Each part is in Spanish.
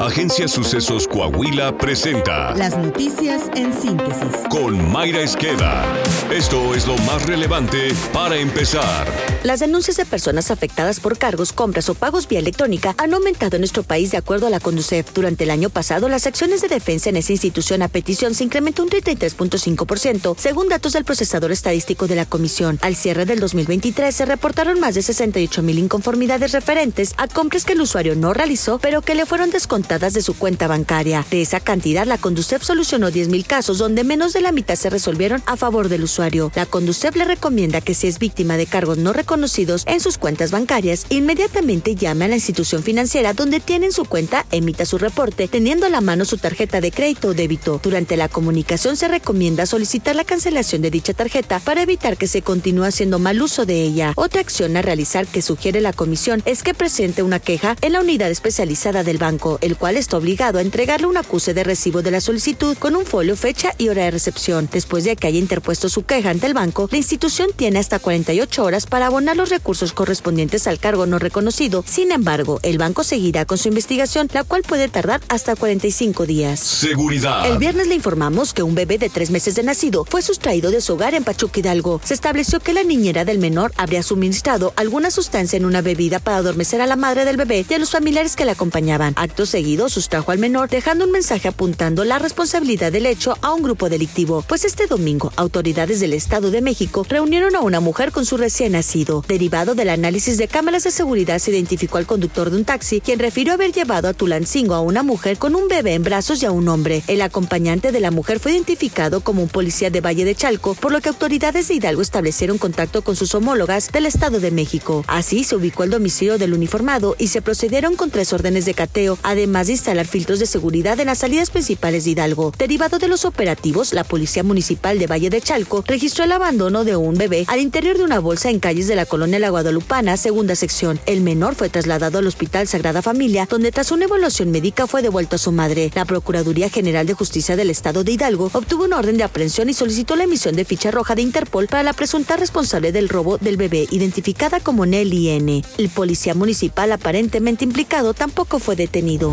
Agencia Sucesos Coahuila presenta Las noticias en síntesis. con Mayra Esqueda. Esto es lo más relevante para empezar. Las denuncias de personas afectadas por cargos, compras o pagos vía electrónica han aumentado en nuestro país de acuerdo a la Conducef. Durante el año pasado, las acciones de defensa en esa institución a petición se incrementó un 33.5%, según datos del procesador estadístico de la Comisión. Al cierre del 2023 se reportaron más de 68 mil inconformidades referentes a compras que el usuario no realizó, pero que le fueron descontadas de su cuenta bancaria. De esa cantidad, la Conducef solucionó 10 mil casos, donde menos de la mitad se resolvieron a favor del usuario. La Conducef le recomienda que si es víctima de cargos no reconocidos en sus cuentas bancarias, inmediatamente llame a la institución financiera donde tiene en su cuenta, emita su reporte, teniendo a la mano su tarjeta de crédito o débito. Durante la comunicación se recomienda solicitar la cancelación de dicha tarjeta para evitar que se continúe haciendo mal uso de ella. Otra acción a realizar que sugiere la comisión es que presente una queja en la unidad especializada del banco, el cual está obligado a entregarle un acuse de recibo de la solicitud con un folio, fecha y hora de recepción. Después de que haya interpuesto su queja ante el banco, la institución tiene hasta 48 horas para abonar los recursos correspondientes al cargo no reconocido. Sin embargo, el banco seguirá con su investigación, la cual puede tardar hasta 45 días. Seguridad. El viernes le informamos que un bebé de tres meses de nacido fue sustraído de su hogar en Pachuca Hidalgo. Se estableció que la niñera del menor habría suministrado alguna sustancia en una bebida para adormecer a la madre del bebé y a los familiares que la acompañaban. Acto seguido, sustrajo al menor, dejando un mensaje apuntando la responsabilidad del hecho a un grupo delictivo. Pues este domingo, autoridades del Estado de México reunieron a una mujer con su recién nacido. Derivado del análisis de cámaras de seguridad, se identificó al conductor de un taxi, quien refirió haber llevado a Tulancingo a una mujer con un bebé en brazos y a un hombre. El acompañante de la mujer fue identificado como un policía de Valle de Chalco, por lo que autoridades de Hidalgo establecieron contacto con sus homólogas del Estado de México. Así se ubicó el domicilio del uniformado y se procedieron con tres órdenes de cateo, además de instalar filtros de seguridad en las salidas principales de Hidalgo. Derivado de los operativos, la Policía Municipal de Valle de Chalco registró el abandono de un bebé al interior de una bolsa en calles de la colonia La Guadalupana, segunda sección. El menor fue trasladado al Hospital Sagrada Familia, donde tras una evaluación médica fue devuelto a su madre. La Procuraduría General de Justicia del Estado de Hidalgo obtuvo una orden de aprehensión y solicitó la emisión de ficha roja de Interpol para la presunta responsable del robo del bebé, identificada como Nelly N. El policía municipal aparentemente implicado tampoco fue detenido.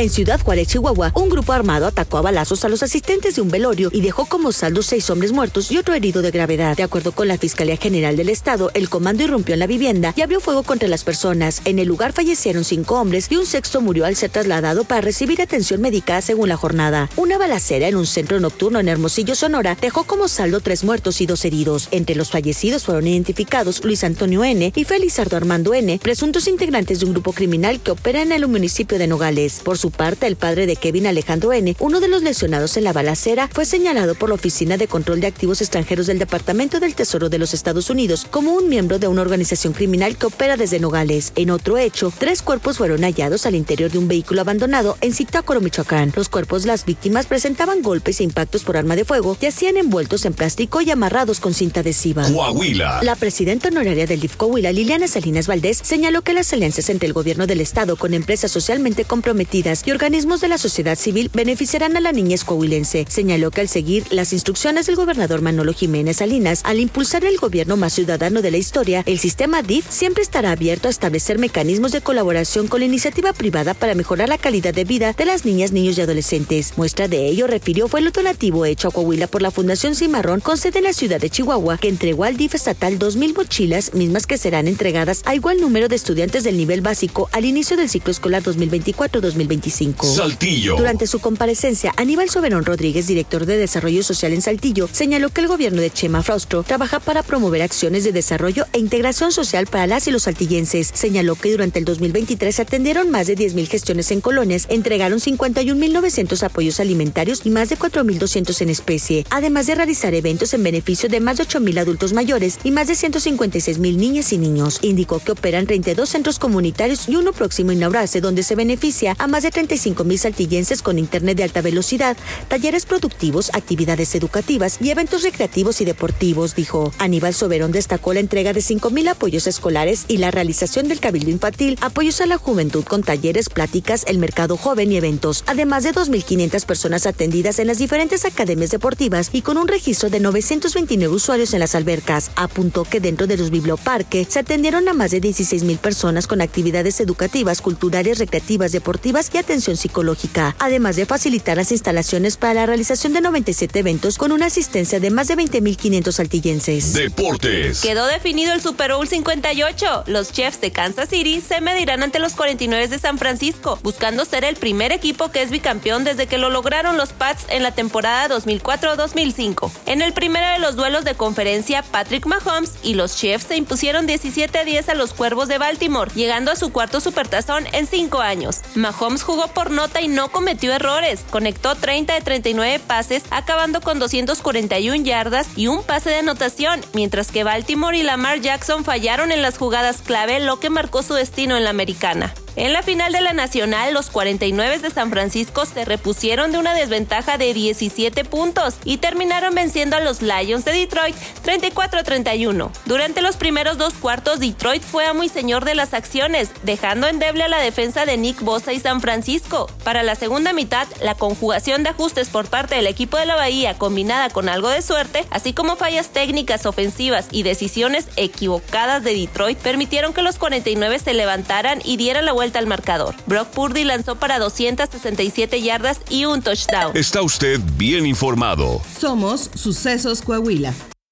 En Ciudad Juárez, Chihuahua, un grupo armado atacó a balazos a los asistentes de un velorio y dejó como saldo seis hombres muertos y otro herido de gravedad. De acuerdo con la Fiscalía General del Estado, el comando irrumpió en la vivienda y abrió fuego contra las personas. En el lugar fallecieron cinco hombres y un sexto murió al ser trasladado para recibir atención médica según la jornada. Una balacera en un centro nocturno en Hermosillo, Sonora, dejó como saldo tres muertos y dos heridos. Entre los fallecidos fueron identificados Luis Antonio N. y Felizardo Armando N., presuntos integrantes de un grupo criminal que opera en el municipio de Nogales. Por su parte, el padre de Kevin Alejandro N., uno de los lesionados en la balacera, fue señalado por la Oficina de Control de Activos Extranjeros del Departamento del Tesoro de los Estados Unidos como un miembro de una organización criminal que opera desde Nogales. En otro hecho, tres cuerpos fueron hallados al interior de un vehículo abandonado en Zitácuaro, Michoacán. Los cuerpos de las víctimas presentaban golpes e impactos por arma de fuego, yacían envueltos en plástico y amarrados con cinta adhesiva. Coahuila. La presidenta honoraria del DIF Coahuila, Liliana Salinas Valdés, señaló que las alianzas entre el gobierno del Estado con empresas socialmente comprometidas y organismos de la sociedad civil beneficiarán a la niñez coahuilense. Señaló que al seguir las instrucciones del gobernador Manolo Jiménez Salinas, al impulsar el gobierno más ciudadano de la historia, el sistema DIF siempre estará abierto a establecer mecanismos de colaboración con la iniciativa privada para mejorar la calidad de vida de las niñas, niños y adolescentes. Muestra de ello, refirió, fue el donativo hecho a Coahuila por la Fundación Cimarrón con sede en la ciudad de Chihuahua, que entregó al DIF estatal 2.000 mochilas, mismas que serán entregadas a igual número de estudiantes del nivel básico al inicio del ciclo escolar 2024-2025. Saltillo. Durante su comparecencia, Aníbal Soberón Rodríguez, director de Desarrollo Social en Saltillo, señaló que el gobierno de Chema Fraustro trabaja para promover acciones de desarrollo e integración social para las y los saltillenses. Señaló que durante el 2023 se atendieron más de 10.000 gestiones en colonias, entregaron 51.900 apoyos alimentarios y más de 4.200 en especie, además de realizar eventos en beneficio de más de 8.000 adultos mayores y más de 156.000 niñas y niños. Indicó que operan 32 centros comunitarios y uno próximo a inaugurarse donde se beneficia a más de 35 mil saltillenses con internet de alta velocidad, talleres productivos, actividades educativas y eventos recreativos y deportivos, dijo. Aníbal Soberón destacó la entrega de 5 mil apoyos escolares y la realización del cabildo infantil, apoyos a la juventud con talleres, pláticas, el mercado joven y eventos, además de 2.500 personas atendidas en las diferentes academias deportivas y con un registro de 929 usuarios en las albercas. Apuntó que dentro de los biblioparques se atendieron a más de 16 mil personas con actividades educativas, culturales, recreativas, deportivas y atención psicológica, además de facilitar las instalaciones para la realización de 97 eventos con una asistencia de más de 20.500 altillenses. Deportes. Quedó definido el Super Bowl 58. Los Chiefs de Kansas City se medirán ante los 49 de San Francisco, buscando ser el primer equipo que es bicampeón desde que lo lograron los Pats en la temporada 2004-2005. En el primero de los duelos de conferencia, Patrick Mahomes y los Chiefs se impusieron 17 a 10 a los Cuervos de Baltimore, llegando a su cuarto supertazón en cinco años. Mahomes jugó por nota y no cometió errores. Conectó 30 de 39 pases, acabando con 241 yardas y un pase de anotación, mientras que Baltimore y Lamar Jackson fallaron en las jugadas clave, lo que marcó su destino en la americana. En la final de la Nacional, los 49 de San Francisco se repusieron de una desventaja de 17 puntos y terminaron venciendo a los Lions de Detroit 34-31. Durante los primeros dos cuartos, Detroit fue a muy señor de las acciones, dejando endeble a la defensa de Nick Bosa y San Francisco. Para la segunda mitad, la conjugación de ajustes por parte del equipo de la Bahía, combinada con algo de suerte, así como fallas técnicas ofensivas y decisiones equivocadas de Detroit, permitieron que los 49 se levantaran y dieran la vuelta al marcador. Brock Purdy lanzó para 267 yardas y un touchdown. Está usted bien informado. Somos Sucesos Coahuila.